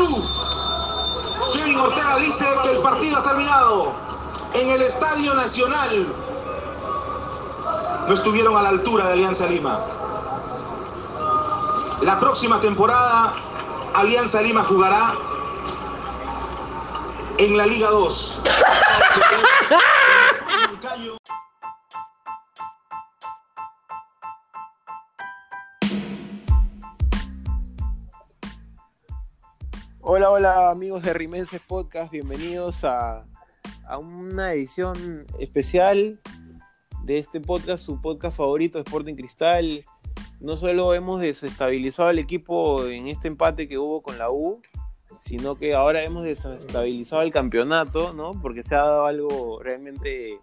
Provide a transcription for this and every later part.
Perú. Kevin Ortega dice que el partido ha terminado en el Estadio Nacional. No estuvieron a la altura de Alianza Lima. La próxima temporada, Alianza Lima jugará en la Liga 2. Hola, hola amigos de Rimenses Podcast, bienvenidos a, a, una edición especial de este podcast, su podcast favorito, Sporting Cristal. No solo hemos desestabilizado al equipo en este empate que hubo con la U, sino que ahora hemos desestabilizado el campeonato, ¿no? Porque se ha dado algo realmente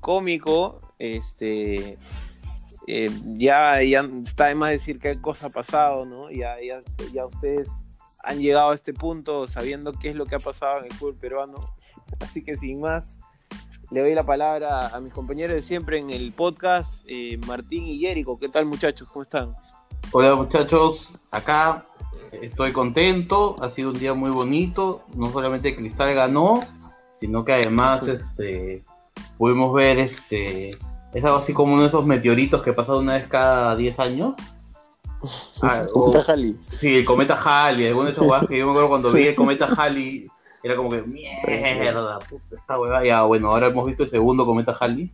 cómico. Este, eh, ya, ya está de más decir qué cosa ha pasado, ¿no? Ya, ya, ya ustedes han llegado a este punto sabiendo qué es lo que ha pasado en el fútbol peruano. Así que sin más, le doy la palabra a mis compañeros de siempre en el podcast, eh, Martín y Jerico. ¿Qué tal muchachos? ¿Cómo están? Hola muchachos, acá estoy contento, ha sido un día muy bonito, no solamente Cristal ganó, sino que además este pudimos ver este es algo así como uno de esos meteoritos que pasa una vez cada 10 años Ah, el cometa Halley. Sí, el cometa Halley, alguno de esos weas que yo me acuerdo cuando vi el cometa Halley, era como que, mierda, puta, esta hueva ya, bueno, ahora hemos visto el segundo cometa Halley.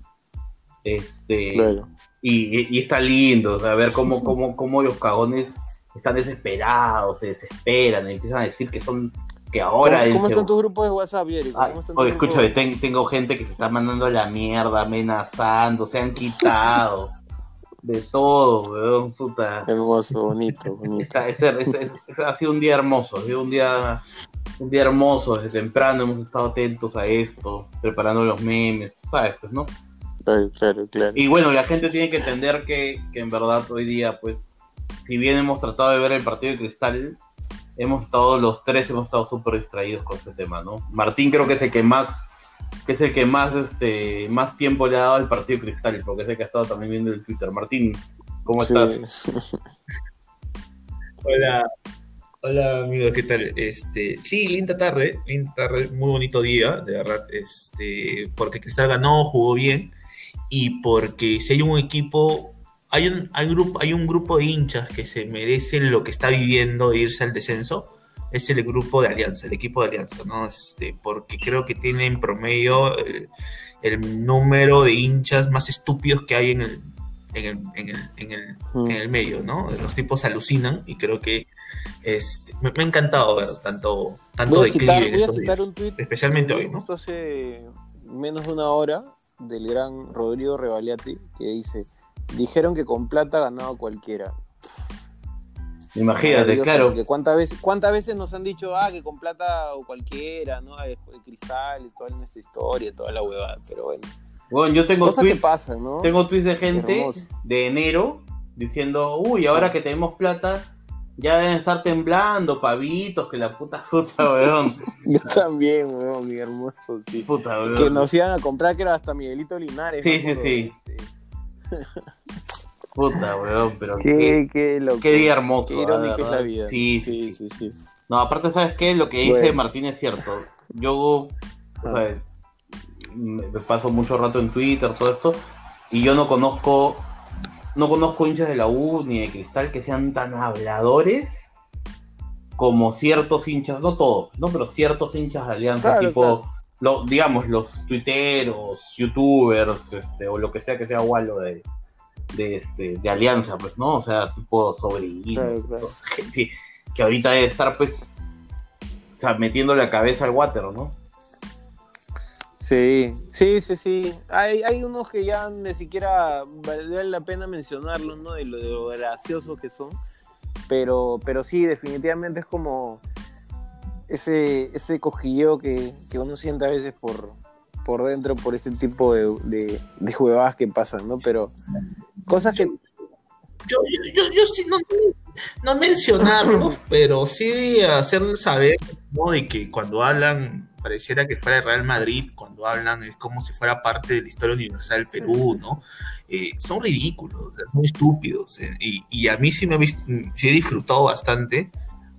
Este, claro. y, y, está lindo, o sea, ver cómo, cómo, cómo los cagones están desesperados, se desesperan, empiezan a decir que son que ahora ¿Cómo, cómo están tus grupos de WhatsApp, oye, escúchame, tengo gente que se está mandando la mierda, amenazando, se han quitado de todo, weón, puta. Hermoso, bonito, bonito. ha sido un día hermoso, ha sido un día, un día hermoso, desde temprano hemos estado atentos a esto, preparando los memes, ¿sabes? Pues, ¿no? Claro, claro, claro. Y bueno, la gente tiene que entender que, que en verdad hoy día, pues, si bien hemos tratado de ver el partido de Cristal, hemos estado los tres, hemos estado súper distraídos con este tema, ¿no? Martín creo que es el que más que es el que más, este, más tiempo le ha dado al partido Cristal, porque es el que ha estado también viendo el Twitter. Martín, ¿cómo estás? Hola, hola amigos, ¿qué tal? Este, sí, linda tarde, linda tarde, muy bonito día, de verdad, este, porque Cristal ganó, jugó bien, y porque si hay un equipo, hay un, hay, grupo, hay un grupo de hinchas que se merecen lo que está viviendo irse al descenso, es el grupo de Alianza, el equipo de Alianza, ¿no? Este, porque creo que tiene en promedio el, número de hinchas más estúpidos que hay en el, en el, en el, en el, mm. en el medio, ¿no? Los tipos alucinan y creo que es, me, ha encantado ver tanto, tanto citar, voy a citar un tweet especialmente hoy, ¿no? Hace menos de una hora del gran Rodrigo Revaliati que dice, dijeron que con plata ganaba cualquiera. Imagínate, claro. ¿cuántas, veces, ¿Cuántas veces nos han dicho, ah, que con plata o cualquiera, ¿no? De, cristal y toda nuestra historia, toda la huevada, pero bueno. Bueno, yo tengo tweets, tengo tweets de gente de enero diciendo, uy, ahora que tenemos plata, ya deben estar temblando, pavitos, que la puta puta, weón. yo también, weón, mi hermoso, sí. Puta, weón. Que nos iban a comprar, que era hasta Miguelito Linares. Sí, sí, sí. Este. Puta, weón, pero qué, qué, qué día hermoso. Qué irónica es la vida. Sí sí, sí sí, No, aparte, ¿sabes qué? Lo que dice Martín es cierto. Yo, o sea, me paso mucho rato en Twitter, todo esto, y yo no conozco, no conozco hinchas de la U ni de Cristal que sean tan habladores como ciertos hinchas, no todos, no, pero ciertos hinchas de Alianza, tipo, Lo, digamos, los tuiteros, youtubers, este, o lo que sea que sea Wallo de de, este, de alianza, pues, ¿no? O sea, tipo sobrino, gente que ahorita debe estar, pues, o sea, metiendo la cabeza al water, ¿no? Sí, sí, sí, sí. Hay, hay unos que ya ni siquiera vale la pena mencionarlos, ¿no? De lo, de lo graciosos que son. Pero, pero sí, definitivamente es como ese, ese cojilleo que, que uno siente a veces por, por dentro por este tipo de, de, de jugadas que pasan, ¿no? Pero cosas que... Yo, yo, yo, sí, no, no mencionarlo, pero sí hacerles saber, ¿no? De que cuando hablan, pareciera que fuera el Real Madrid, cuando hablan es como si fuera parte de la historia universal del Perú, ¿no? Eh, son ridículos, son estúpidos. Eh, y, y, a mí sí me sí he disfrutado bastante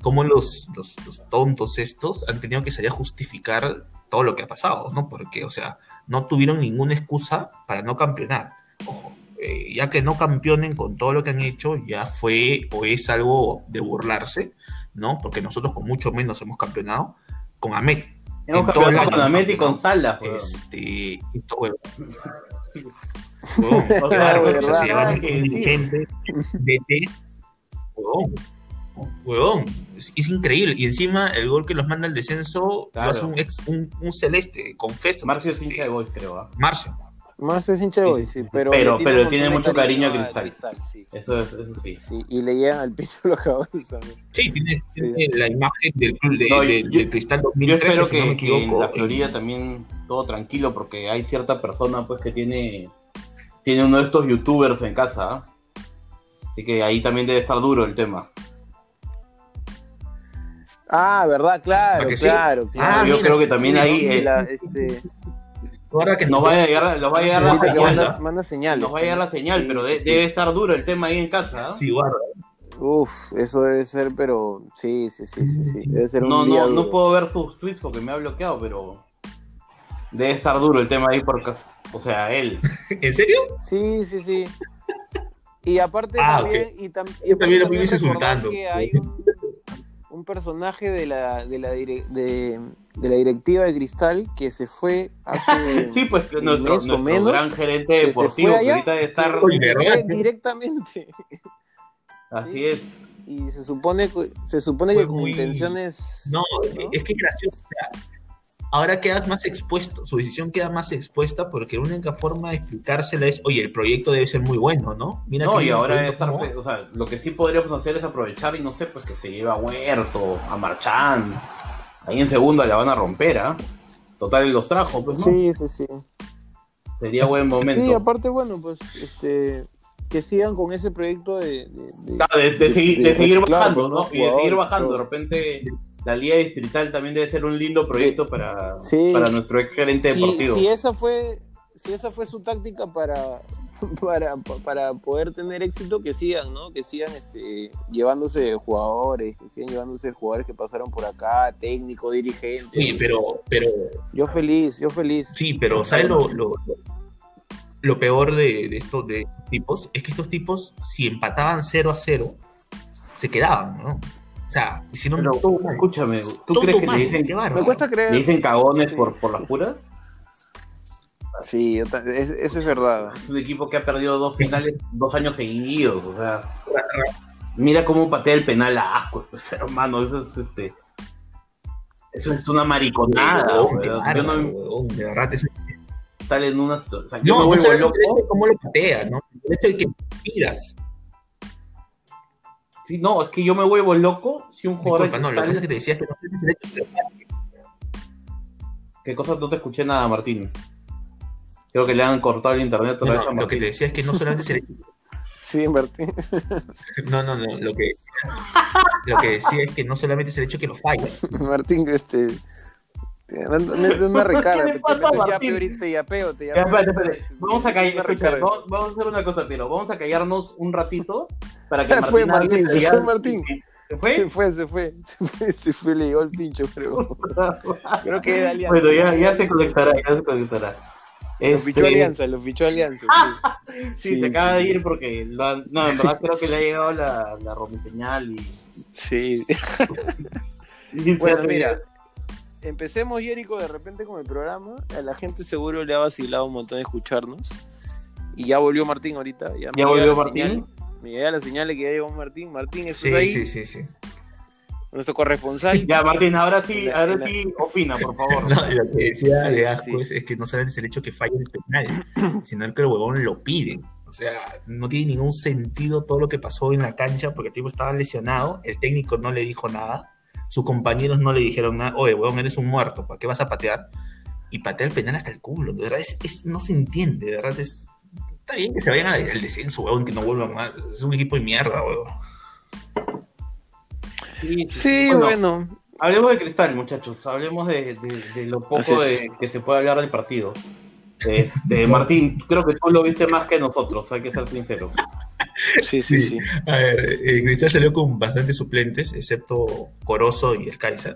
cómo los, los, los tontos estos han tenido que salir a justificar todo lo que ha pasado, ¿no? Porque, o sea, no tuvieron ninguna excusa para no campeonar. Ojo, eh, ya que no campeonen con todo lo que han hecho, ya fue o es algo de burlarse, ¿no? Porque nosotros con mucho menos hemos campeonado con Amet. Hemos campeonado con Amet y con weón. Este. Huevón, O sea, claro, de o sea, se llevan que un dirigente huevón, huevón, es, es increíble. Y encima el gol que los manda al descenso Claro. lo hace un, ex, un, un celeste, confeso. Marcio es hincha de Boys, creo. ¿ah? Marcio. Más es hincha de hoy, sí, pero, Pero- tiene mucho cariño a Cristal. sí. Eso, es, eso sí. Sí, y le llegan al pincho los caballos también. Sí, tiene, Sí, tiene sí. la imagen del club de, No, de- yo- de Cristal Yo 2013, espero si no me que, que en la Florida también todo tranquilo, porque hay cierta persona pues que tiene, tiene uno de estos youtubers en casa. ¿ah? Así que ahí también debe estar duro el tema. Ah, verdad, claro, claro, claro. Ah, yo mira, creo que también ahí ¿no? eh, La- este, Ahora que nos vaya a llegar, nos va a llegar la señal. manda, manda. Nos va a llegar la señal, Sí, pero de- sí. debe estar duro el tema ahí en casa. ¿ah? Sí, guarda. Uf, eso debe ser, pero sí, sí, sí, sí, sí. Debe ser un No, día no, no puedo ver sus tweets porque me ha bloqueado, pero debe estar duro el tema ahí porque, o sea, él. ¿En serio? Sí, sí, sí. Y aparte Ah, también, y, tam- y aparte también lo también insultando. que hay un, un personaje de la, de, la dire- de, de la directiva de Cristal que se fue hace Sí, pues nuestro, mes o nuestro menos, gran gerente que se deportivo que allá, ahorita debe estar. Directamente. Así es. Y se supone, que- se supone que Fue con muy- intenciones... No, ¿no? es que es gracioso. O sea, ahora quedas más expuesto, su decisión queda más expuesta porque la única forma de explicársela es, oye, el proyecto debe ser muy bueno, ¿no? Mira No, y ahora debe estar, o sea, lo que sí podríamos hacer es aprovechar y no sé, pues que se lleva a Huerto, a Marchán, ahí en segunda la van a romper, ¿ah? Total, los trajo, pues, ¿no? Sí, sí, sí. Sería buen momento. Sí, aparte, bueno, pues, este, que sigan con ese proyecto de... de- de- Ah, de, de seguir, de de seguir reciclar, bajando, ¿no? Y de seguir bajando. De repente, la Liga Distrital también debe ser un lindo proyecto para, Sí. para nuestro ex gerente si, deportivo. si esa fue si esa fue su táctica para para, para poder tener éxito que sigan no que sigan este llevándose jugadores que sigan llevándose jugadores que pasaron por acá técnico dirigente Oye, pero, pero, yo feliz yo feliz sí, pero ¿sabes lo, lo, lo peor de, de estos de estos tipos? Es que estos tipos, si empataban 0 a 0, se quedaban, ¿no? O sea, hicieron Pero, todo escúchame, ¿tú Todo crees que mal, le dicen, qué me cuesta creer le dicen cagones Sí. por, por las puras? sí yo es- eso es verdad Es un equipo que ha perdido dos finales dos años seguidos, o sea. Mira cómo patea el penal a asco, pues, hermano, eso es este. Eso es una mariconada, weón. Yo no de verdad, ese- estar en una situación. O sea, yo No, me no vuelvo loco. cómo lo patea, ¿no? El hecho de que tiras. Sí, no, es que yo me vuelvo loco si un jugador. Disculpa, no, lo que pasa es que te decías que no tienes derecho a tirar. ¿Qué cosa no te escuché nada, Martín? Creo que le han cortado el internet otra No, vez a lo que te decía es que no solamente es el sí Martín No, no, no. Lo que, lo que decía es que no solamente es el hecho que lo falla. Martín este te manda- mete una recarga ¿Qué le te, te pasa a meto Martín? yape ahorita te yapeo te Ya, yapeo espérate, espérate. Vamos a callar, escucha, vamos, vamos a hacer una cosa, pero vamos a callarnos un ratito para que Se fue Martín se ya- fue Martín. ¿Se Se fue? fue, se fue, se fue, se fue, le llegó el pincho, creo. Creo que es de Alianza. bueno, ya, ya se conectará, ya se conectará. Lo Este, fichó Alianza, lo fichó Alianza. sí. Sí, Sí, se acaba de ir porque no, en verdad creo que le ha llegado la, la y, Sí. y Bueno, se- mira, empecemos, Jerico, de repente con el programa. A la gente seguro le ha vacilado un montón de escucharnos. Y ya volvió Martín ahorita. Ya, ¿Ya volvió Martín? señal. Me llega la señal de que ya llegó Martín. Martín, ¿estás Sí, ahí? sí, sí, sí. Nuestro corresponsal. Ya, Martín, ahora sí, La- ahora la- sí, opina, por favor. No, lo que decía Sí, de Asco sí. es, es que no solamente es el hecho que falla el penal, sino que el huevón lo piden. O sea, no tiene ningún sentido todo lo que pasó en la cancha porque el tipo estaba lesionado, el técnico no le dijo nada, sus compañeros no le dijeron nada, oye, huevón, eres un muerto, ¿para qué vas a patear? Y patea el penal hasta el culo, de verdad, es, es- no se entiende, de verdad, es... Está bien que se vayan al descenso, huevón, que no vuelvan más. Es un equipo de mierda, huevón. Sí, Sí, Bueno, bueno. Hablemos de cristal, muchachos. Hablemos de, de- de lo poco de, que se puede hablar del partido. Este, Martín, creo que tú lo viste más que nosotros, hay que ser sinceros. Sí, sí, sí. A ver, eh, Cristal salió con bastantes suplentes, excepto Corozo y el Kaiser.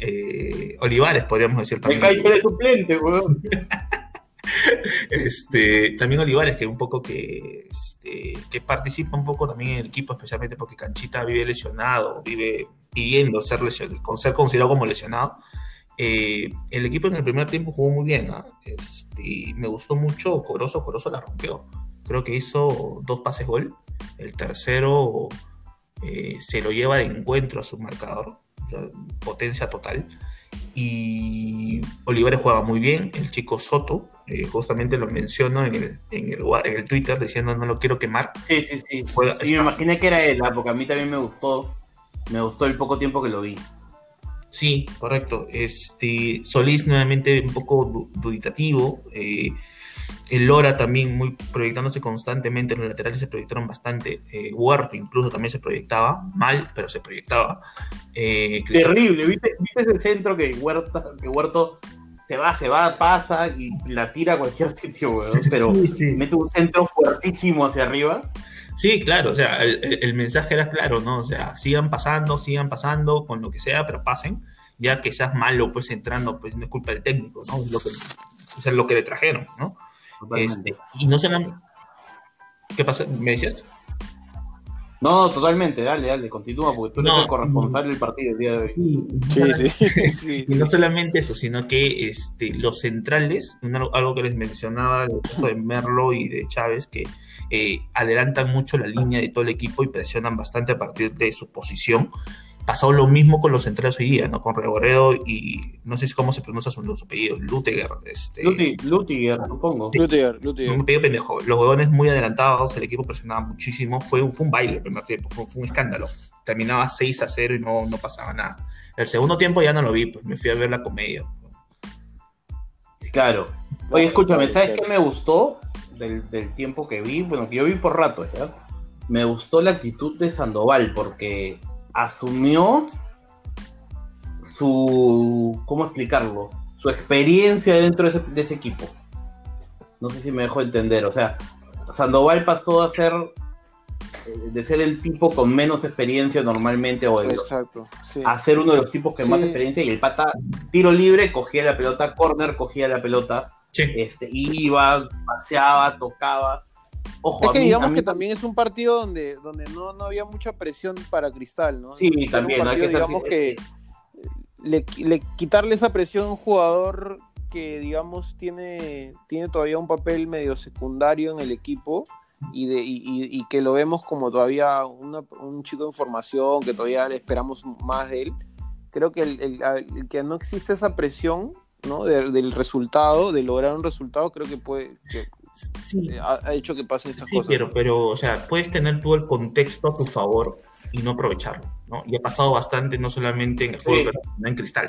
Eh, Olivares, podríamos decir El también. Kaiser es suplente, weón. Este, también Olivares, que un poco que, este, que participa un poco también en el equipo, especialmente porque Canchita vive lesionado, vive pidiendo ser, lesion- con ser considerado como lesionado. Eh, el equipo en el primer tiempo jugó muy bien. ¿ah? Este, me gustó mucho Corozo, Corozo la rompió. Creo que hizo dos pases gol. El tercero eh, se lo lleva de encuentro a su marcador. o sea, potencia total. Y Olivares juega muy bien. El chico Soto, eh, justamente lo menciono en el, en, el, en el Twitter diciendo no lo quiero quemar. Sí, sí, sí. Juega- Sí, me imaginé que era él, ah, porque a mí también me gustó. Me gustó el poco tiempo que lo vi. Sí, correcto. Este, Solís nuevamente un poco du- duditativo. eh, el Lora también muy proyectándose constantemente. Los laterales se proyectaron bastante. eh, Huerto incluso también se proyectaba. Mal, pero se proyectaba. Eh, Terrible, ¿viste, ¿viste ese centro que Huerta, que Huerto se va, se va, pasa y la tira a cualquier sitio, weón? Pero Sí, sí. mete un centro fuertísimo hacia arriba. Sí, claro, o sea, el mensaje era claro, ¿no? O sea, sigan pasando, sigan pasando con lo que sea, pero pasen, ya que seas malo, pues entrando, pues no es culpa del técnico, ¿no? Es lo que, o sea, lo que le trajeron, ¿no? Totalmente. Este, y no solamente... ¿Qué pasa? ¿Me decías? No, totalmente, dale, dale, continúa, porque tú eres No. el corresponsal del partido el día de hoy. Sí, sí, sí, Y no sí. solamente eso, sino que este, los centrales, algo que les mencionaba, el caso de Merlo y de Chávez, que eh, adelantan mucho la línea de todo el equipo y presionan bastante a partir de su posición. Pasó lo mismo con los centrales hoy día, ¿no? Con Reboredo y no sé si cómo se pronuncia su, su apellido, Luteger. Este, Luti- Lutiger, supongo. Lutiger, Lutiger. un apellido pendejo. Los huevones muy adelantados, el equipo presionaba muchísimo. Fue un, fue un baile el primer tiempo, fue, fue un escándalo. Terminaba 6 a 0 y no, no pasaba nada. El segundo tiempo ya no lo vi, pues me fui a ver la comedia. Claro. Oye, escúchame, ¿sabes qué me gustó del, del tiempo que vi? Bueno, que yo vi por rato, ¿ya? Me gustó la actitud de Sandoval porque asumió su. ¿Cómo explicarlo? Su experiencia dentro de ese, de ese equipo. No sé si me dejo entender. O sea, Sandoval pasó a ser. eh, de ser el tipo con menos experiencia normalmente o Exacto, sí. a ser uno de los tipos que más experiencia y el pata tiro libre cogía la pelota, corner cogía la pelota, Sí. este, iba, paseaba, tocaba. Ojo, Es a que mí- a digamos mí que también es un partido donde, donde no, no había mucha presión para Cristal, ¿no? Sí, Entonces, también, un hay que partido, digamos sin- que le, le- quitarle esa presión a un jugador que digamos tiene, tiene todavía un papel medio secundario en el equipo y, de, y, y- y que lo vemos como todavía una- un chico en formación, que todavía le esperamos más de él. Creo que el, el- el que no existe esa presión ¿no? De- del resultado, de lograr un resultado, creo que puede que, Sí, eh, ha, ha hecho que pasen esas Sí, cosas. pero, pero, o sea, puedes tener todo el contexto a tu favor y no aprovecharlo, ¿no? Y ha pasado bastante, no solamente en el fútbol, Sí. pero también en Cristal.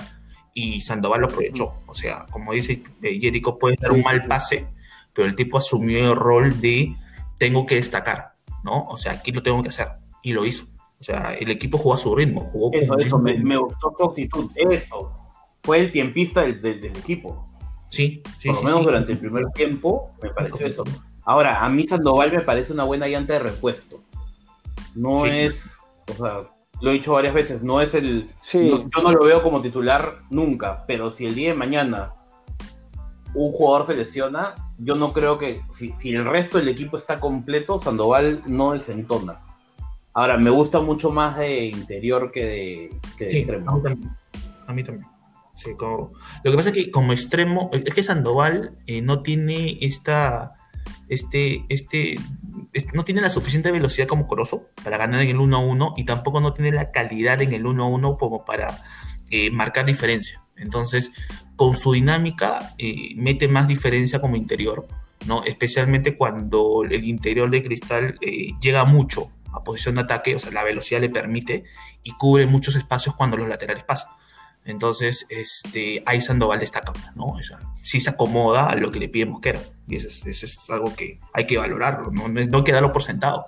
Y Sandoval lo aprovechó. O sea, como dice eh, Jericho, puede dar Sí, un mal sí. pase, pero el tipo asumió el rol de tengo que destacar, ¿no? O sea, aquí lo tengo que hacer. Y lo hizo. O sea, el equipo jugó a su ritmo. Jugó Eso, con- eso, me, me gustó su actitud, eso. Fue el tiempista del, del- del equipo. Sí, sí, Por lo sí, menos sí. durante el primer tiempo me pareció eso. Ahora, a mí Sandoval me parece una buena llanta de repuesto. No Sí. es, o sea, lo he dicho varias veces, no es el... Sí. no- yo no lo veo como titular nunca, pero si el día de mañana un jugador se lesiona, yo no creo que, si, si el resto del equipo está completo, Sandoval no desentona. Ahora, me gusta mucho más de interior que de, que de Sí, a extremo. mí también. A mí también. Lo que pasa es que como extremo, es que Sandoval eh, no tiene esta, este, este, este- no tiene la suficiente velocidad como Corozo para ganar en el 1 a 1 y tampoco no tiene la calidad en el 1 a 1 como para eh, marcar diferencia. Entonces, con su dinámica, eh, mete más diferencia como interior, ¿no? Especialmente cuando el interior de Cristal eh, llega mucho a posición de ataque, o sea, la velocidad le permite y cubre muchos espacios cuando los laterales pasan. Entonces, este, ahí Sandoval destaca, ¿no? O sea, sí se acomoda a lo que le pide Mosquera. Y eso es, eso es algo que hay que valorarlo, ¿no? No, hay que darlo por sentado.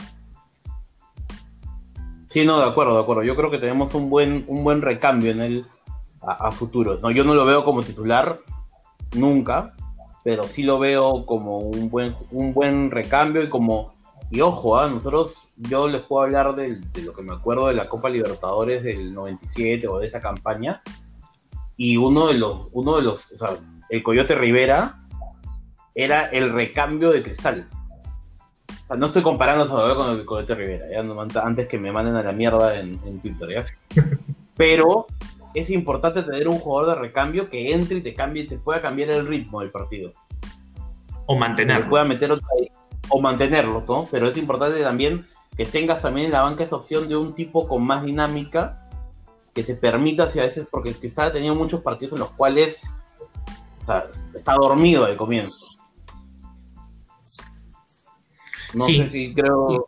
Sí, no, de acuerdo, de acuerdo. Yo creo que tenemos un buen, un buen recambio en él a, a futuro. No, yo no lo veo como titular nunca, pero sí lo veo como un buen, un buen recambio y como Y ojo, ¿ah? nosotros, yo les puedo hablar de, lo que me acuerdo de la Copa Libertadores del 97 o de esa campaña. Y uno de los, uno de los, o sea, el Coyote Rivera era el recambio de Cristal. O sea, no estoy comparando a Salvador con el Coyote Rivera, ¿ya? antes que me manden a la mierda en, en Twitter, ¿ya? Pero es importante tener un jugador de recambio que entre y te cambie, te pueda cambiar el ritmo del partido. O mantenerlo. pueda meter o mantenerlo, ¿no? Pero es importante también que tengas también en la banca esa opción de un tipo con más dinámica que te permita, si a veces, porque quizás ha tenido muchos partidos en los cuales está dormido al comienzo. No sé si creo.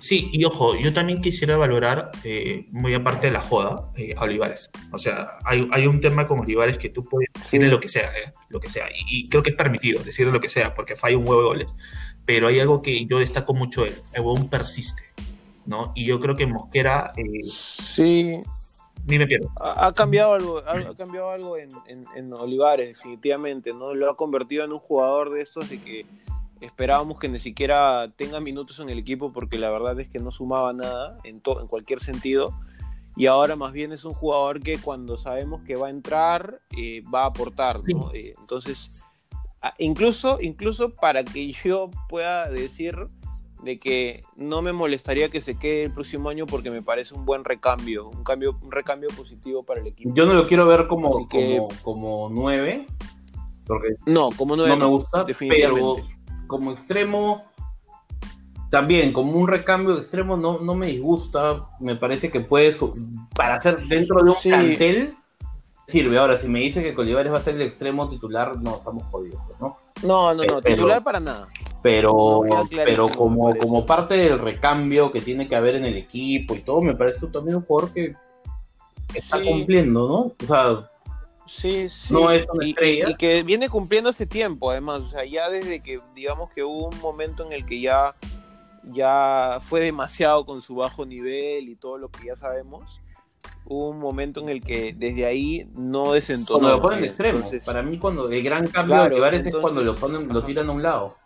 Sí, y ojo, yo también quisiera valorar, eh, muy aparte de la joda, eh, a Olivares. O sea, hay, hay, un tema con Olivares que tú puedes decirle lo que sea, eh, lo que sea. Y, creo que es permitido decirle lo que sea, porque falla un huevo de goles. Pero hay algo que yo destaco mucho él, el huevón persiste, ¿no? Y yo creo que Mosquera... sí. Ni me pierdo. Ha, cambiado algo, ha, cambiado algo en, en, en Olivares, definitivamente, ¿no? Lo ha convertido en un jugador de estos de que esperábamos que ni siquiera tenga minutos en el equipo porque la verdad es que no sumaba nada en, en cualquier sentido. Y ahora más bien es un jugador que cuando sabemos que va a entrar, eh, va a aportar. Eh, entonces, incluso, incluso para que yo pueda decir de que no me molestaría que se quede el próximo año porque me parece un buen recambio, un cambio, un recambio positivo para el equipo. Yo no lo quiero ver como, como, como nueve, porque no, como nueve, no me gusta, pero como extremo, también como un recambio de extremo no, no me disgusta. Me parece que puedes, para hacer dentro de un plantel, sirve. Ahora, si me dice que Colivares va a ser el extremo titular, no, estamos jodidos, ¿no? No, no, no, titular para nada. Pero, pero como, como parte del recambio que tiene que haber en el equipo y todo, me parece también un jugador que está cumpliendo, ¿no? O sea, Sí, sí. No es una estrella. Y, que viene cumpliendo ese tiempo, además. O sea, ya desde que, digamos que hubo un momento en el que ya, ya fue demasiado con su bajo nivel y todo lo que ya sabemos. Hubo un momento en el que desde ahí no desentonó. Cuando lo ponen de extremo. Para mí, cuando el gran cambio de Olivares es cuando lo, ponen, lo tiran a un lado.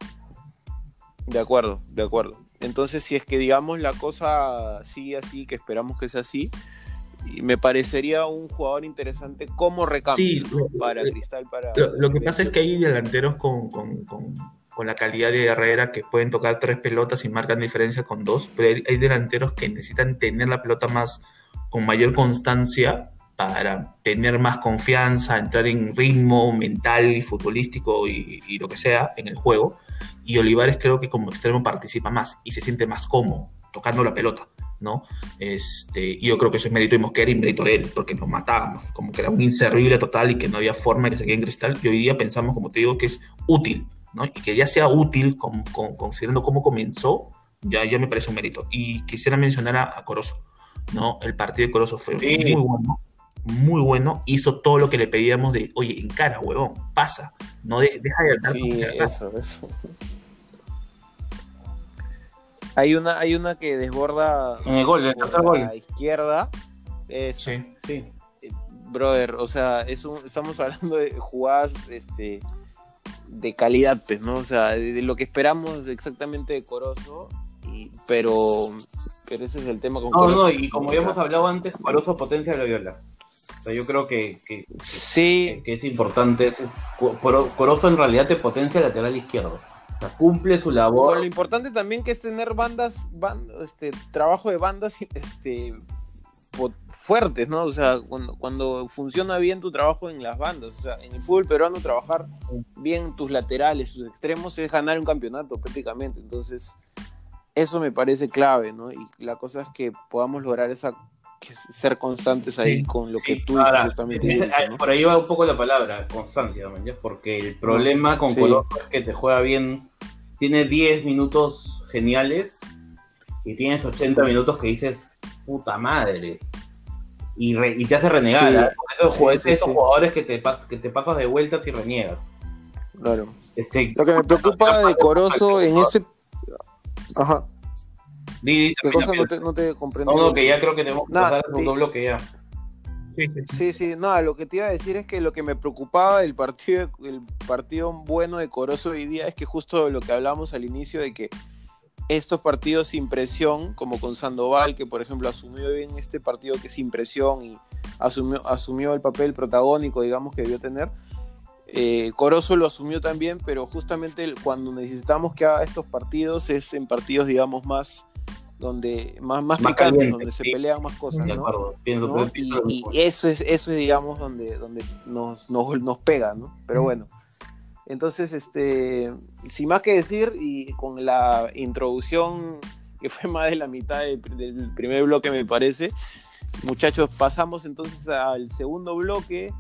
De acuerdo, de acuerdo. Entonces, si es que digamos la cosa sigue así, que esperamos que sea así, y me parecería un jugador interesante como recambio para Cristal. Para, lo, que pasa es que hay delanteros con, con, con, la calidad de Herrera que pueden tocar tres pelotas y marcan diferencia con dos, pero hay, delanteros que necesitan tener la pelota más con mayor constancia para tener más confianza, entrar en ritmo mental y futbolístico y, y lo que sea en el juego. Y Olivares creo que como extremo participa más y se siente más cómodo tocando la pelota. ¿no? Este, yo creo que eso es mérito de Mosquera y mérito de él, porque nos matábamos, como que era un inservible total y que no había forma de que se quede en cristal. Y hoy día pensamos, como te digo, que es útil, ¿no? Y que ya sea útil, con, considerando cómo comenzó, ya, ya me parece un mérito. Y quisiera mencionar a, Corozo, ¿no? El partido de Corozo fue muy bueno, muy bueno, hizo todo lo que le pedíamos de, oye, encara, huevón, pasa, no deja de Sí, eso, eso. Hay una, hay una que desborda en el gol, a la izquierda. Sí, sí. Brother, o sea, es estamos hablando de jugadas este, de calidad, pues, ¿no? O sea, de, lo que esperamos exactamente de Corozo, pero, pero ese es el tema con No, no, y como ya hemos hablado antes, Corozo potencia la viola. O sea, yo creo que, que, sí. que, es importante. Corozo en realidad te potencia el lateral izquierdo cumple su labor. lo importante también que es tener bandas, este, trabajo de bandas este, fuertes, ¿no? O sea, cuando, funciona bien tu trabajo en las bandas, o sea, en el fútbol peruano trabajar bien tus laterales, tus extremos es ganar un campeonato prácticamente, entonces eso me parece clave, ¿no? Y la cosa es que podamos lograr esa ser constantes ahí con lo que tú justamente Por ahí va un poco la palabra, constancia, porque el problema con Colombia es que te juega bien, tiene 10 minutos geniales y tienes 80 minutos que dices, puta madre. Y, te hace renegar. esos, jugadores que te, que te pasas de vueltas y reniegas. Claro. Este, lo que me preocupa de Corozo en ese... Ajá. ¿Qué cosa no te, no te comprendo? No, que ya creo que tenemos que pasar al segundo bloque ya. Sí, sí, nada, lo que te iba a decir es que lo que me preocupaba del partido, el partido bueno de Corozo hoy día es que justo lo que hablamos al inicio de que estos partidos sin presión, como con Sandoval, que por ejemplo asumió bien este partido que es sin presión y asumió, asumió el papel protagónico, digamos, que debió tener. Eh, Corozo lo asumió también, pero justamente cuando necesitamos que haga estos partidos es en partidos, digamos, más donde más, más, picantes, donde se pelean más cosas, ¿no? Y, eso es, eso es, digamos, donde, donde nos, nos, nos pega, ¿no? Pero bueno. Entonces, este, sin más que decir, y con la introducción que fue más de la mitad del, primer bloque, me parece, muchachos, pasamos entonces al segundo bloque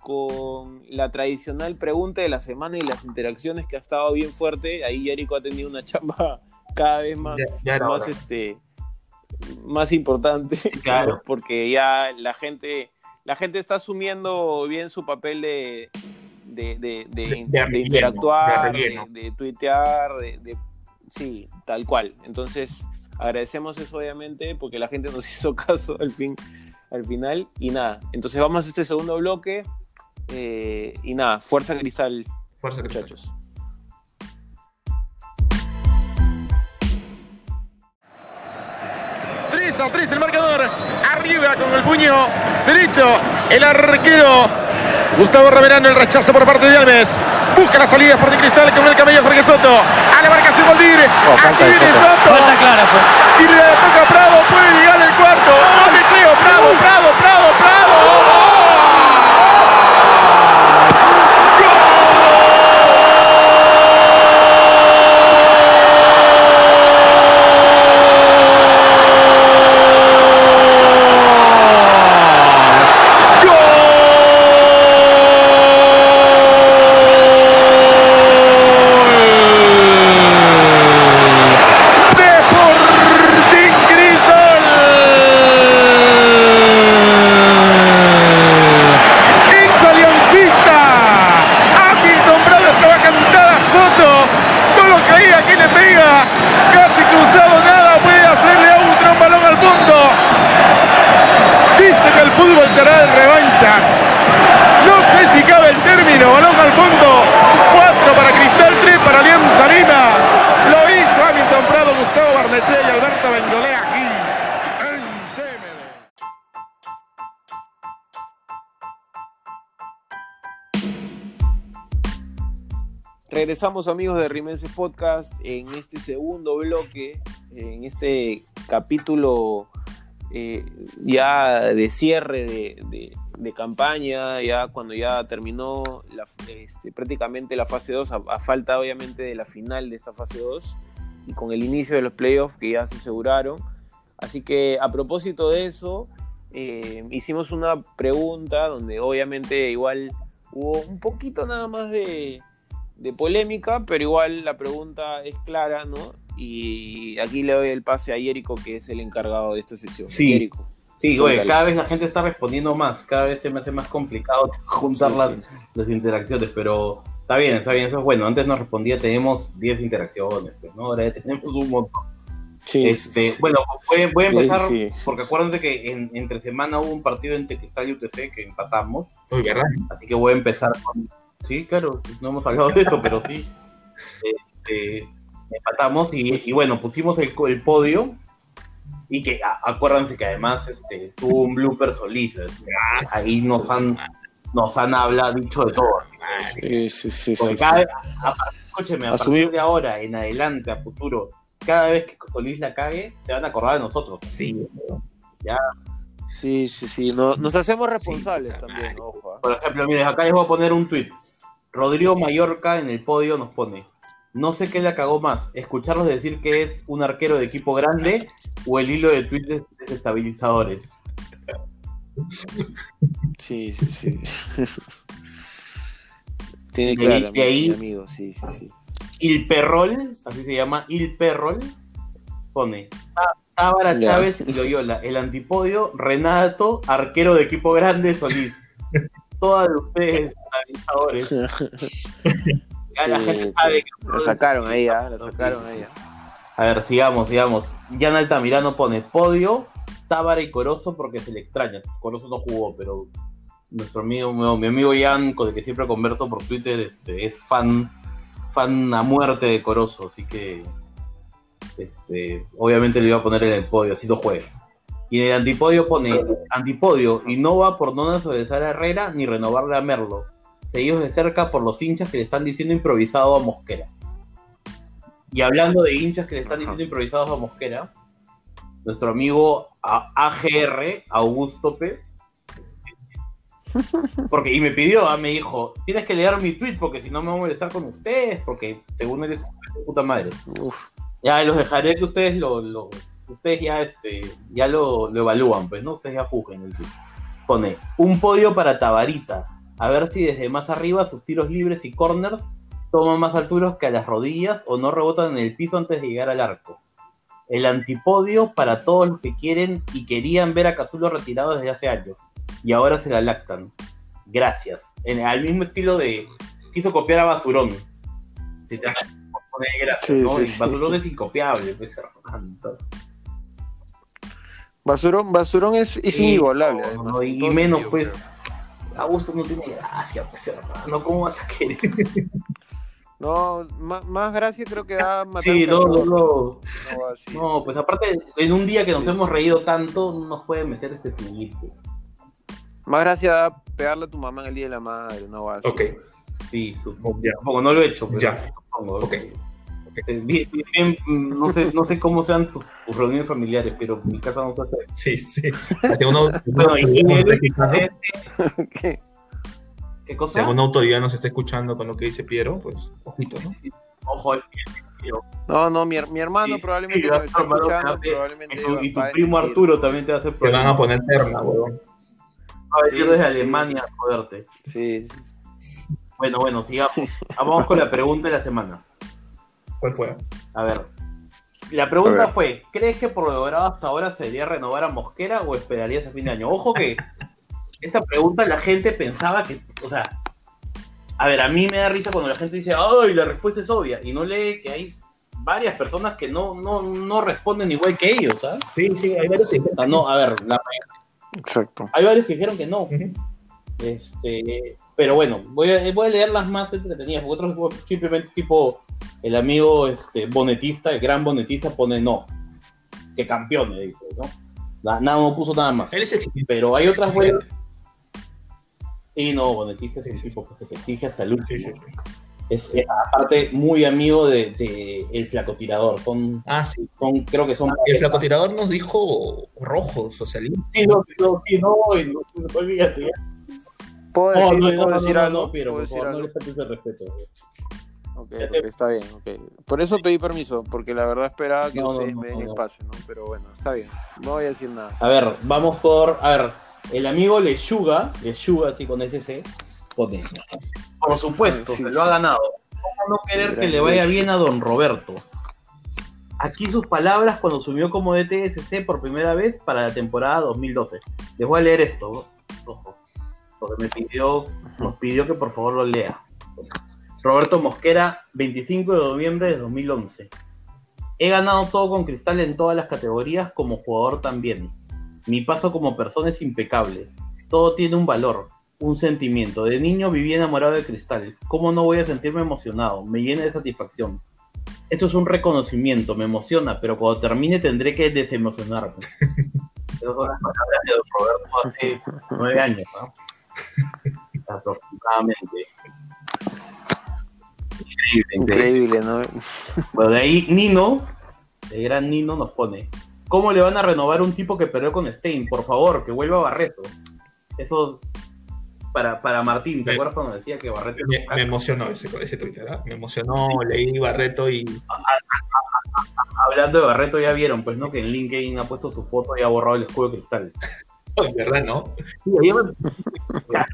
con la tradicional pregunta de la semana y las interacciones que ha estado bien fuerte. Ahí Jericho ha tenido una chamba cada vez más, más, este, más importante, claro. porque ya la gente, la gente está asumiendo bien su papel de de, de, interactuar, de, tuitear, de, sí, tal cual. Entonces, agradecemos eso obviamente porque la gente nos hizo caso al fin, al final y nada. Entonces vamos a este segundo bloque eh, y nada, fuerza cristal, fuerza muchachos. 3 a 3 el marcador. Arriba con el puño derecho el arquero Gustavo Raverano, el rechazo por parte de Alves. Busca la salida por de Cristal con el camello Jorge Soto. A la marcación Goldir. Oh, Aquí viene Soto. Falta clara. Si le toca Prado, puede llegar el cuarto. No le creo. Prado, Prado, Prado, Prado. Regresamos amigos de Rimense Podcast en este segundo bloque, en este capítulo eh, ya de cierre de, campaña, ya cuando ya terminó este, prácticamente la fase 2, a, falta obviamente de la final de esta fase 2 y con el inicio de los playoffs que ya se aseguraron. Así que a propósito de eso, eh, hicimos una pregunta donde obviamente igual hubo un poquito nada más de de polémica, pero igual la pregunta es clara, ¿no? Y aquí le doy el pase a Jerico, que es el encargado de esta sección. Sí, sí oye, cada vez la gente está respondiendo más, cada vez se me hace más complicado juntar las, interacciones, pero está bien, está bien, eso es bueno. Antes nos respondía, tenemos 10 interacciones, pues, ¿no? Ahora tenemos un montón. Sí, este, bueno, voy, a empezar porque acuérdense que en, entre semana hubo un partido entre Cristal y UTC que empatamos. Así que voy a empezar con Sí, claro, no hemos hablado de eso, pero sí. Este, empatamos y, bueno, pusimos el, el, podio y que acuérdense que además este, tuvo un blooper Solís. Ahí nos han, nos han hablado, dicho de todo. Sí, sí, sí. Porque cada a, escúcheme, a partir de ahora en adelante, a futuro, cada vez que Solís la cague, se van a acordar de nosotros. Sí. Ya. Sí, sí, sí. nos hacemos responsables también, ojo. ¿eh? Por ejemplo, miren, acá les voy a poner un tweet. Rodrigo Mallorca en el podio nos pone. No sé qué le acabó más, escucharlos decir que es un arquero de equipo grande o el hilo de tweets desestabilizadores. Sí, sí, sí. Tiene claro, mi, ahí, amigo, sí, sí, sí. Il Perrol, así se llama, Il Perrol, pone Tábara Chávez y Loyola, el antipodio, Renato, arquero de equipo grande, Solís todas de ustedes analizadores. ya la gente sabe que lo sacaron ahí, ¿eh? lo sacaron ahí. A ver, sigamos, sigamos. Jan Altamirano pone podio, Tábara y Corozo porque se le extraña. Corozo no jugó, pero nuestro amigo, mi amigo Jan, con el que siempre converso por Twitter, este, es fan, fan a muerte de Corozo, así que este, obviamente le iba a poner en el podio, así no juega. Y en el antipodio pone antipodio y no va por no desobedecer a Herrera ni renovarle a Merlo. Seguidos de cerca por los hinchas que le están diciendo improvisado a Mosquera. Y hablando de hinchas que le están diciendo improvisados a Mosquera, nuestro amigo AGR, Augusto P. Porque, y me pidió, ah, me dijo, tienes que leer mi tweet porque si no me voy a molestar con ustedes, porque según él es puta madre. Ya los dejaré que ustedes lo, lo ustedes ya este, ya lo, lo, evalúan, pues, ¿no? Ustedes ya juzguen el tweet. Pone, un podio para Tabarita. A ver si desde más arriba sus tiros libres y corners toman más alturas que a las rodillas o no rebotan en el piso antes de llegar al arco el antipodio para todos los que quieren y querían ver a Cazulo retirado desde hace años y ahora se la lactan. Gracias. En, al mismo estilo de quiso copiar a Basurón. Si te gracias, Basurón es incopiable, pues, Basurón, Basurón es, es inigualable. y, menos, pues, Augusto no tiene gracia, pues, hermano. ¿Cómo vas a querer? No, más, más gracia creo que da matar Sí, no, no, no. No, pues aparte, en un día que nos hemos reído tanto, no nos puede meter ese tweet. Pues. Más gracia da pegarle a tu mamá en el día de la madre, no va Ok. Sí, supongo. Ya. supongo, no lo he hecho, pero ya. supongo. Ok. okay. Bien, bien, no, sé, no sé cómo sean tus, reuniones familiares, pero en mi casa no se hace. Sí, sí. Uno, bueno, y, ¿Qué? ¿Qué cosa? Si alguna autoridad nos está escuchando con lo que dice Piero, pues ojito, ¿no? Ojo, no, no, mi, mi hermano probablemente sí, está escuchando, probablemente y tu, y tu primo Arturo también te va a hacer problemas. Te van a poner terna, weón. A venir desde Alemania a joderte. Sí, Bueno, bueno, sigamos. Vamos con la pregunta de la semana. ¿Cuál fue? A ver. La pregunta fue, ¿crees que por lo logrado hasta ahora se debería renovar a Mosquera o esperarías a fin de año? Ojo que esta pregunta la gente pensaba que, o sea, a ver, a mí me da risa cuando la gente dice, ay, la respuesta es obvia, y no lee que hay varias personas que no, no, no responden igual que ellos, ¿sabes? Sí, sí, hay varios que dijeron. Ah, no, a ver, la Exacto. Hay varios que dijeron que no. Este, pero bueno, voy a, voy a leer las más entretenidas, porque otros simplemente tipo el amigo este, bonetista, el gran bonetista pone no. Que campeone, dice, ¿no? Nada, no puso nada más. Él es Pero hay otras buenas. Sí, no, Bonetista es el tipo que te exige hasta el último. Es, aparte muy amigo de, de, el flacotirador. Son, ah, sí. Son, creo que son. El flacotirador nos dijo rojo, socialista. Sí, no, no, sí, no, no, no, olvídate. ¿Puedo decir, no, no, no, decir algo? No, pero por favor, no le faltes el respeto. Okay, okay, está bien, okay. Por eso pedí permiso, porque la verdad esperaba que ustedes me den el pase, ¿no? Pero bueno, está bien, no voy a decir nada. A ver, vamos por, a ver, el amigo Lechuga, Lechuga así con SC, pone. Por supuesto, se lo ha ganado. ¿Cómo no querer que le vaya bien a don Roberto? Aquí sus palabras cuando subió como DTSC por primera vez para la temporada 2012. Les voy a leer esto, ojo, porque me pidió, nos pidió que por favor lo lea. Roberto Mosquera, 25 de noviembre de 2011. He ganado todo con cristal en todas las categorías como jugador también. Mi paso como persona es impecable. Todo tiene un valor, un sentimiento. De niño viví enamorado de Cristal. ¿Cómo no voy a sentirme emocionado? Me llena de satisfacción. Esto es un reconocimiento, me emociona, pero cuando termine tendré que desemocionarme. Esas son las palabras de Roberto hace nueve años, ¿no? Aproximadamente. Increíble, increíble, ¿no? Bueno, de ahí Nino, el gran Nino, nos pone. ¿Cómo le van a renovar un tipo que perdió con Stein? Por favor, que vuelva Barreto. Eso para, para Martín, ¿te acuerdas cuando decía que Barreto... Me, emocionó ese, ese Twitter, ¿eh? Me emocionó, leí Barreto y... Hablando de Barreto, ya vieron, pues, ¿no? Que en LinkedIn ha puesto su foto y ha borrado el escudo de cristal. ¿Verdad, no?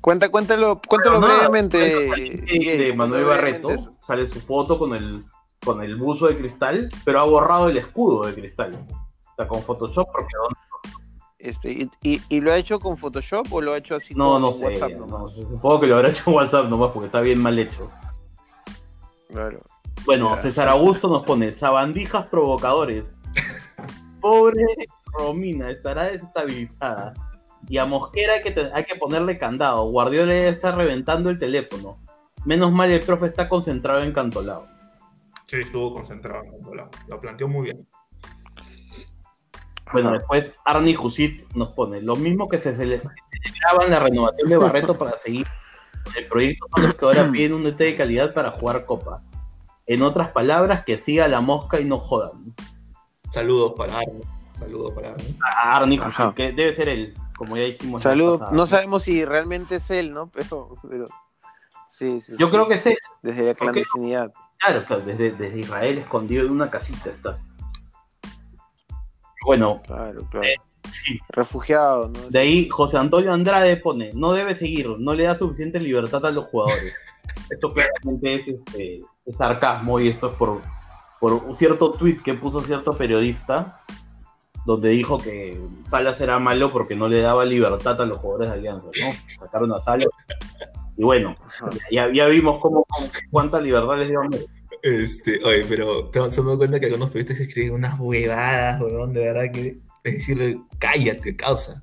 Cuenta, cuéntalo, cuéntalo brevemente. De Manuel Barreto sale su foto con el con el buzo de cristal, pero ha borrado el escudo de cristal. O sea, con Photoshop, porque este, y, y, lo ha hecho con Photoshop o lo ha hecho así no, no sé, WhatsApp no, supongo que lo habrá hecho en WhatsApp nomás porque está bien mal hecho. Claro. Bueno, César Augusto nos pone sabandijas provocadores. Pobre Romina, estará desestabilizada. Y a Mosquera hay que, hay que ponerle candado. Guardiola está reventando el teléfono. Menos mal el profe está concentrado en Cantolao. Sí, estuvo concentrado. Lo, lo planteó muy bien. Bueno, después Arnie Jusit nos pone, lo mismo que se celebraba en la renovación de Barreto para seguir el proyecto son los que ahora piden un DT de calidad para jugar Copa. En otras palabras, que siga la mosca y no jodan. Saludos para Arnie. Saludos para Arnie. A Arnie que debe ser él, como ya dijimos. pasada. No sabemos si realmente es él, ¿no? Pero, pero sí, sí. Yo sí. creo que es él. desde la clandestinidad. Claro, claro, desde, desde Israel escondido en una casita está. Bueno, Claro, claro. sí. Refugiado, ¿no? De ahí José Antonio Andrade pone, no debe seguir, no le da suficiente libertad a los jugadores. Esto claramente es, este, es sarcasmo y esto es por, por un cierto tweet que puso cierto periodista donde dijo que Salas era malo porque no le daba libertad a los jugadores de Alianza, ¿no? Sacaron a Salas. Y bueno, ya, ya vimos cómo, cuánta libertad les dio. Este, oye, pero te has dado cuenta que algunos periodistas escriben unas huevadas, weón, de verdad que es decirle, cállate, causa.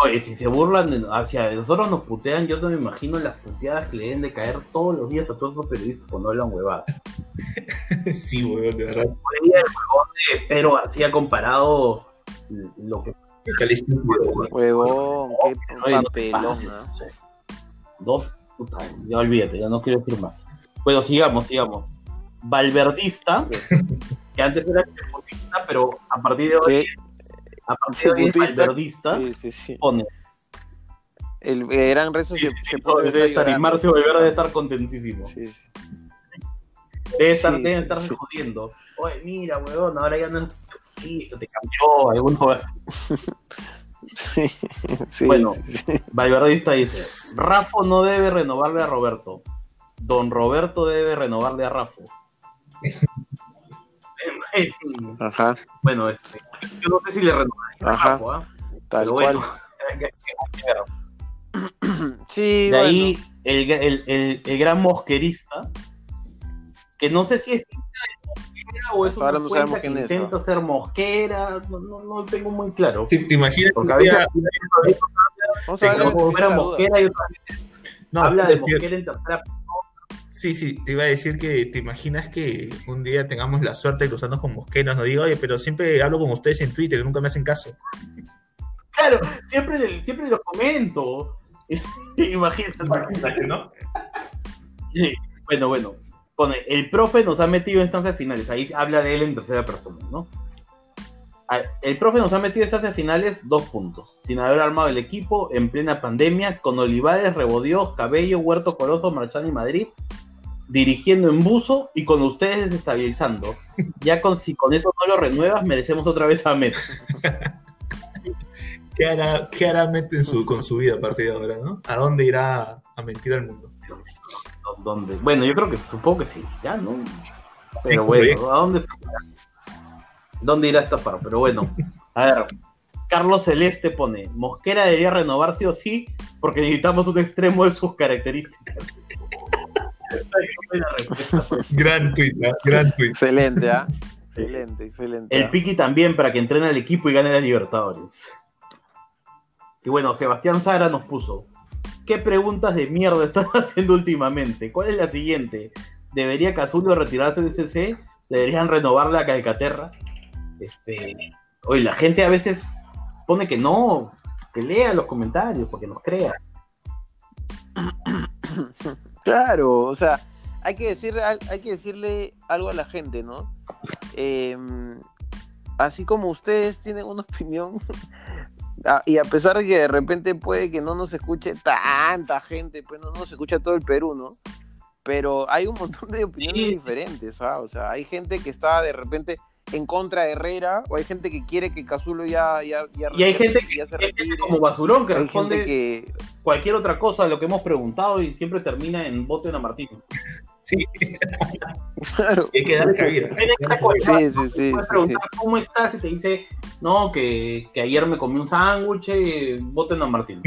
Oye, si se burlan de, hacia nosotros nos putean, yo no me imagino las puteadas que le deben de caer todos los días a todos los periodistas cuando hablan huevadas. sí, weón, de verdad. El huevón de Pero García comparado lo que. Huevón, qué papelón, dos, puta, ya olvídate, ya no quiero decir más. Bueno, sigamos, sigamos. Valverdista, que antes era pero a partir de hoy, a partir de hoy es valverdista, sí, sí, sí. pone. El gran rezo Sí, se, sí, se pone debe estar, y. Marcio Olivera debe estar contentísimo. Sí, sí. Debe estar, Sí, deben sí, estarse sí. jodiendo. Oye, mira, weón, ahora ya no es te cambió, alguno Sí, sí, Bueno. sí. Valverdista dice, Rafo no debe renovarle a Roberto. Don Roberto debe renovarle a Rafo. Ajá, bueno, este, yo no sé si le renovaré a Ajá. ¿ah? tal pero cual. bueno. Sí, De bueno. ahí el, el, el, el gran mosquerista, que no sé si es mosquera o es Hasta ahora una no cuenta que quién es, intenta ser mosquera, no, no, no tengo muy claro. ¿Te, te imaginas Porque a veces día- Vamos Sí, a ver como la fuera duda. mosquera y otra vez no, habla de mosquera en tercera Sí, sí, te iba a decir que te imaginas que un día tengamos la suerte de cruzarnos con mosqueros. No digo, oye, pero siempre hablo con ustedes en Twitter nunca me hacen caso. Claro, siempre, siempre los comento. Imagínate. ¿no? Sí, Bueno, bueno. Pone, el profe nos ha metido en instancias finales. Ahí habla de él en tercera persona, ¿no? El profe nos ha metido en instancias finales dos puntos. Sin haber armado el equipo en plena pandemia, con Olivares, Rebodios, Cabello, Huerto Corozo, Marchán y Madrid, dirigiendo en buzo y con ustedes desestabilizando. Ya con si con eso no lo renuevas, merecemos otra vez a Met. ¿Qué hará, qué hará Met en su, con su vida a partir de ahora, no? ¿A dónde irá a mentir al mundo? ¿Dónde? Bueno, yo creo que supongo que sí, ya, ¿no? Pero bueno, ¿a dónde? ¿Dónde irá a estafar? Pero bueno, a ver, Carlos Celeste pone, Mosquera debería renovar sí o sí, porque necesitamos un extremo de sus características. Gran tweet, gran tweet. Excelente, ¿ah? Excelente, excelente. El ¿ah? Piki también para que entrene al equipo y gane la Libertadores. Y bueno, Sebastián Sara nos puso. ¿Qué preguntas de mierda están haciendo últimamente? ¿Cuál es la siguiente? ¿Debería Casullo retirarse del CC? ¿Deberían renovarle a Calcaterra? Este, oye, la gente a veces pone que no, que lea los comentarios porque nos crea. Claro, o sea, hay que hay que decirle algo a la gente, ¿no? Eh, así como ustedes tienen una opinión, ah, y a pesar de que de repente puede que no nos escuche tanta gente, pues no nos escucha todo el Perú, ¿no? Pero hay un montón de opiniones Sí. diferentes, ¿ah? O sea, hay gente que está de repente en contra de Herrera, o hay gente que quiere que Cazulo ya, ya, ya, Y hay gente que, ya se retire. como Basurón que Hay responde gente que cualquier otra cosa de lo que hemos preguntado y siempre termina en voten a Martín. Sí, claro. hay que dar cabida. Sí, sí, sí, puedes sí, preguntar cómo estás y te dice, no, que, que ayer me comí un sándwich, eh, voten a Martín.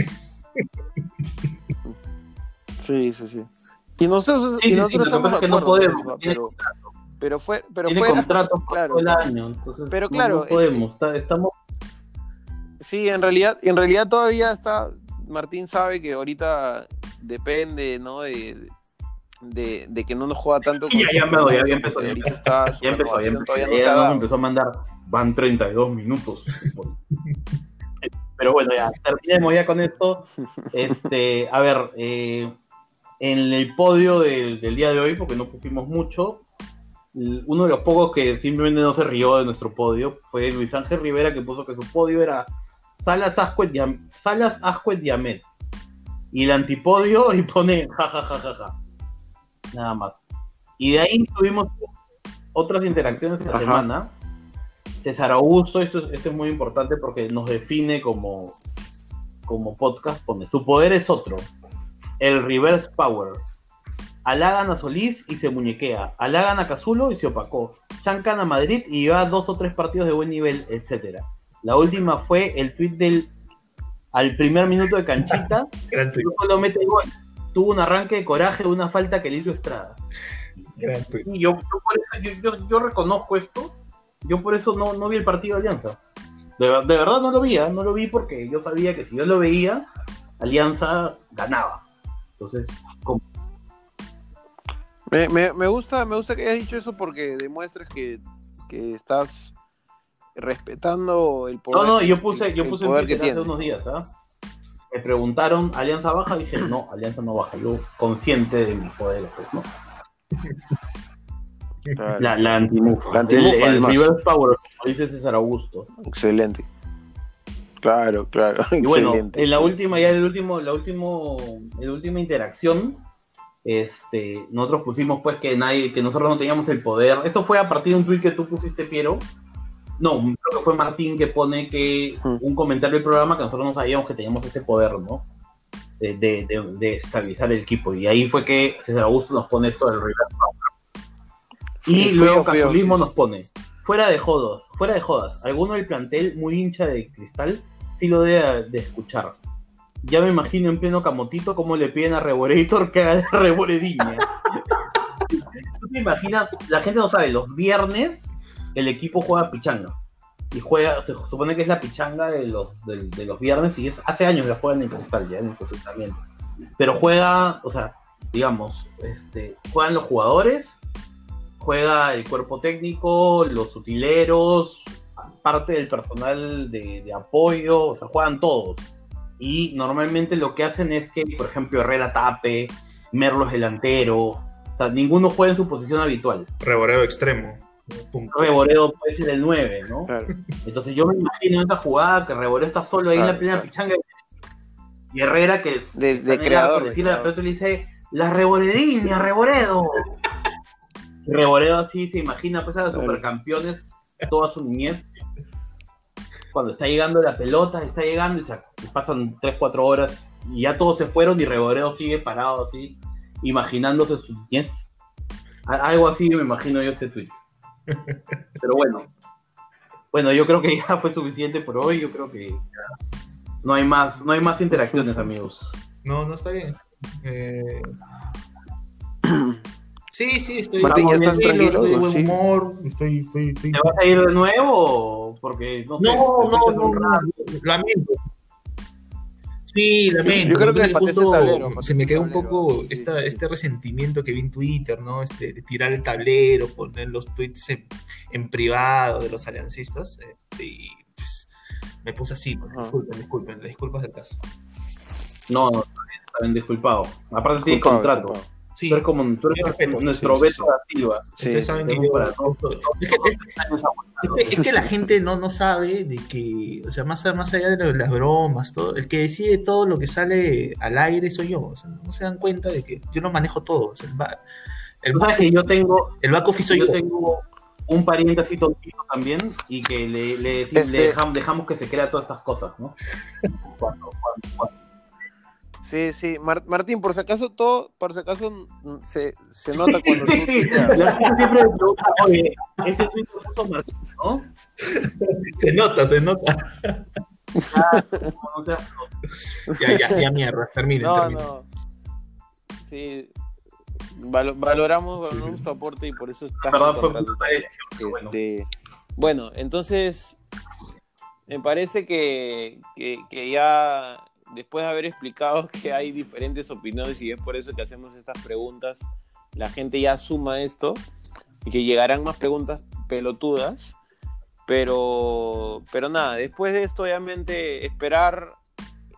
Sí, sí, sí. Y nosotros, Sí, y sí, sí, nosotros lo que pasa estamos es que no podemos, eso, pero, pero fue, pero Tiene fuera- contrato claro. todo el año, entonces Pero no- claro, no, podemos, está- estamos... Sí, en realidad, en realidad todavía está, Martín sabe que ahorita depende, ¿no? De, de, de que no nos juega tanto. Ya, ya, con- ya, ya empezó, ya está Ya empezó, ya empezó, ya nos empezó a mandar, van 32 minutos. Pero bueno, ya, terminemos ya con esto. Este, a ver, eh, en el podio del, del día de hoy, porque no pusimos mucho, uno de los pocos que simplemente no se rió de nuestro podio fue Luis Ángel Rivera, que puso que su podio era Salas Ascuet Salas Ascuet Yamet. Y el antipodio y pone jajajajaja. Nada más. Y de ahí tuvimos otras interacciones esta Ajá. semana. César Augusto, esto, es- esto es muy importante porque nos define como, como podcast, pone, su poder es otro, el reverse power. Halagan a Solís y se muñequea, halagan a Cazulo y se opacó, chancan a Madrid y lleva dos o tres partidos de buen nivel, etcétera. La última fue el tweet del al primer minuto de canchita, Gran solo mete gol, tuvo un arranque de coraje, una falta que le hizo Estrada. gran. Y yo, yo, por eso- yo- yo- yo reconozco esto. Yo por eso no, no vi el partido de Alianza. De, ver- de verdad no lo vi, ¿ah? no lo vi porque yo sabía que si yo lo veía, Alianza ganaba. Entonces, como- Me, me, me gusta, me gusta que hayas dicho eso porque demuestras que, que estás respetando el poder. no, no, yo puse, yo el puse un poder tweet que hace tiene. unos días. ¿ah? Me preguntaron, ¿Alianza baja? Y dije, no, Alianza no baja. Yo consciente de mis poderes, pues, ¿no? Claro, La, la antimufa. La antimufa, el, el reverse power, como dice César Augusto. Excelente. Claro, claro. Y bueno, excelente. en la última, ya el último, la último, la última interacción, este, nosotros pusimos pues que nadie, que nosotros no teníamos el poder. Esto fue a partir de un tweet que tú pusiste, Piero. No, creo que fue Martín que pone que un comentario del programa que nosotros no sabíamos que teníamos este poder, ¿no? De, de, de- de estabilizar el equipo. Y ahí fue que César Augusto nos pone esto del reverse power. Y Sí, luego sí. nos pone, fuera de jodas, fuera de jodas, alguno del plantel muy hincha de cristal sí lo debe de escuchar. Ya me imagino en pleno camotito cómo le piden a Reborator que haga Reborediña. ¿Tú te imaginas? La gente no sabe, los viernes el equipo juega pichanga. Y juega, se supone que es la pichanga de los, de, los viernes y es hace años la juegan en cristal ya en su entrenamiento. Pero juega, o sea, digamos, este, juegan los jugadores, juega el cuerpo técnico, los utileros, parte del personal de, apoyo, o sea, juegan todos. Y normalmente lo que hacen es que, por ejemplo, Herrera tape, Merlo delantero, o sea, ninguno juega en su posición habitual. Reboreo extremo. Pum. Reboreo puede ser el 9, ¿no? Claro. Entonces yo me imagino en esa jugada que Reboreo está solo ahí en la plena claro. pichanga y Herrera que es De, de creador. le tira la pelota y le dice la Reboredinha, Reboredo. Reboredo así se imagina pues a los Claro. supercampeones toda su niñez. Cuando está llegando la pelota, está llegando y se pasan 3, 4 horas y ya todos se fueron y Reboredo sigue parado así, imaginándose su niñez. Algo así me imagino yo este tweet. Pero bueno. Bueno, yo creo que ya fue suficiente por hoy. Yo creo que ya no hay más, no hay más interacciones, amigos. No, no está bien. Eh, Sí, sí, estoy Martín, ¿ya estás estás tranquilo, estoy de buen Sí. humor. Estoy, estoy, estoy- ¿Te vas a ir de nuevo? Porque no sé. No, no, no, no, lamento. Sí, lamento. Yo creo que Entonces, pateaste justo tablero, se me quedó un poco Sí, esta, sí, sí. este resentimiento que vi en Twitter, ¿no? Este, de tirar el tablero, poner los tweets en, en privado de los aliancistas. este, y pues me puse así. pues, Ajá. Disculpen, disculpen, disculpas del caso. No, no, disculpado. Aparte tiene contrato. disculpado. Sí, Tú eres como tú eres nuestro sí, da Silva. Sí, ustedes saben que yo... para Es que, es es que la gente no, no sabe de que, o sea, más, más allá de las bromas, todo, el que decide todo lo que sale al aire soy yo. O sea, no se dan cuenta de que yo lo manejo todo. o sea, el, ba- el, que yo tengo, el back office soy yo yo. tengo un pariente así tontito también y que le, le, Este- le dejamos, dejamos que se crea todas estas cosas, ¿no? Cuando- cuando- cuando- Sí, sí. Mar- Martín, por si acaso todo, por si acaso mm, se, se nota cuando Sí, tú sí, la gente siempre me pregunta, oye, ese tweet lo puso Martín, ¿no? Se nota, se nota. O sea, Ya, ya, ya mierda, terminen, No, terminen. no. Sí. Valo- valoramos, valoramos tu aporte y por eso estás perdón, fue decisión, pero bueno. Este, bueno, entonces me parece que, que, que ya después de haber explicado que hay diferentes opiniones y es por eso que hacemos estas preguntas la gente ya suma esto y que llegarán más preguntas pelotudas. Pero, pero nada, después de esto, obviamente, esperar,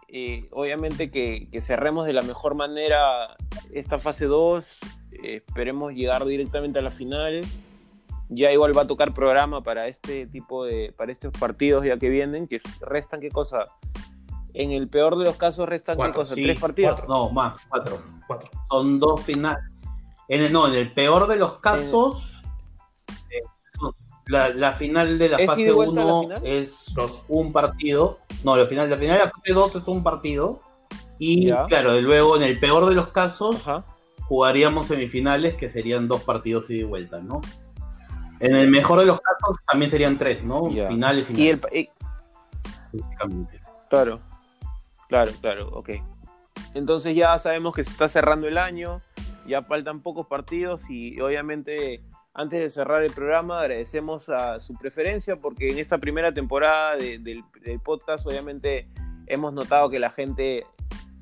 eh, obviamente que, cerremos de la mejor manera esta fase 2, eh, esperemos llegar directamente a la final. Ya igual va a tocar programa para este tipo de, para estos partidos ya que vienen, que restan qué cosa, en el peor de los casos restan cuatro, qué cosa, sí, tres partidos. Cuatro. No, más, cuatro. Cuatro. Son dos finales. En el, no, en el peor de los casos, eh, la, la, final de la ¿Es fase 1 es dos. un partido. No, la final, la final de la fase 2 es un partido. Y Ya. claro, luego en el peor de los casos Ajá. jugaríamos semifinales que serían dos partidos ida y vuelta, ¿no? En el mejor de los casos también serían tres, ¿no? Ya. Finales, Y el, finales. y- básicamente. Claro, claro, claro, ok. Entonces ya sabemos que se está cerrando el año, ya faltan pocos partidos y obviamente antes de cerrar el programa agradecemos a su preferencia porque en esta primera temporada de- del, del podcast obviamente hemos notado que la gente,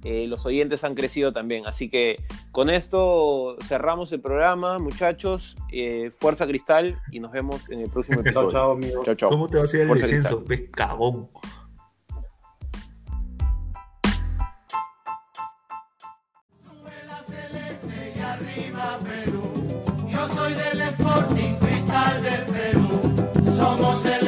eh, los oyentes han crecido también. Así que con esto cerramos el programa, muchachos. Eh, fuerza Cristal y nos vemos en el próximo Chao, episodio. chao, amigos. Chao, chao. ¿Cómo te va a hacer el descenso? Ves Perú. Yo soy del Sporting Cristal del Perú. Somos el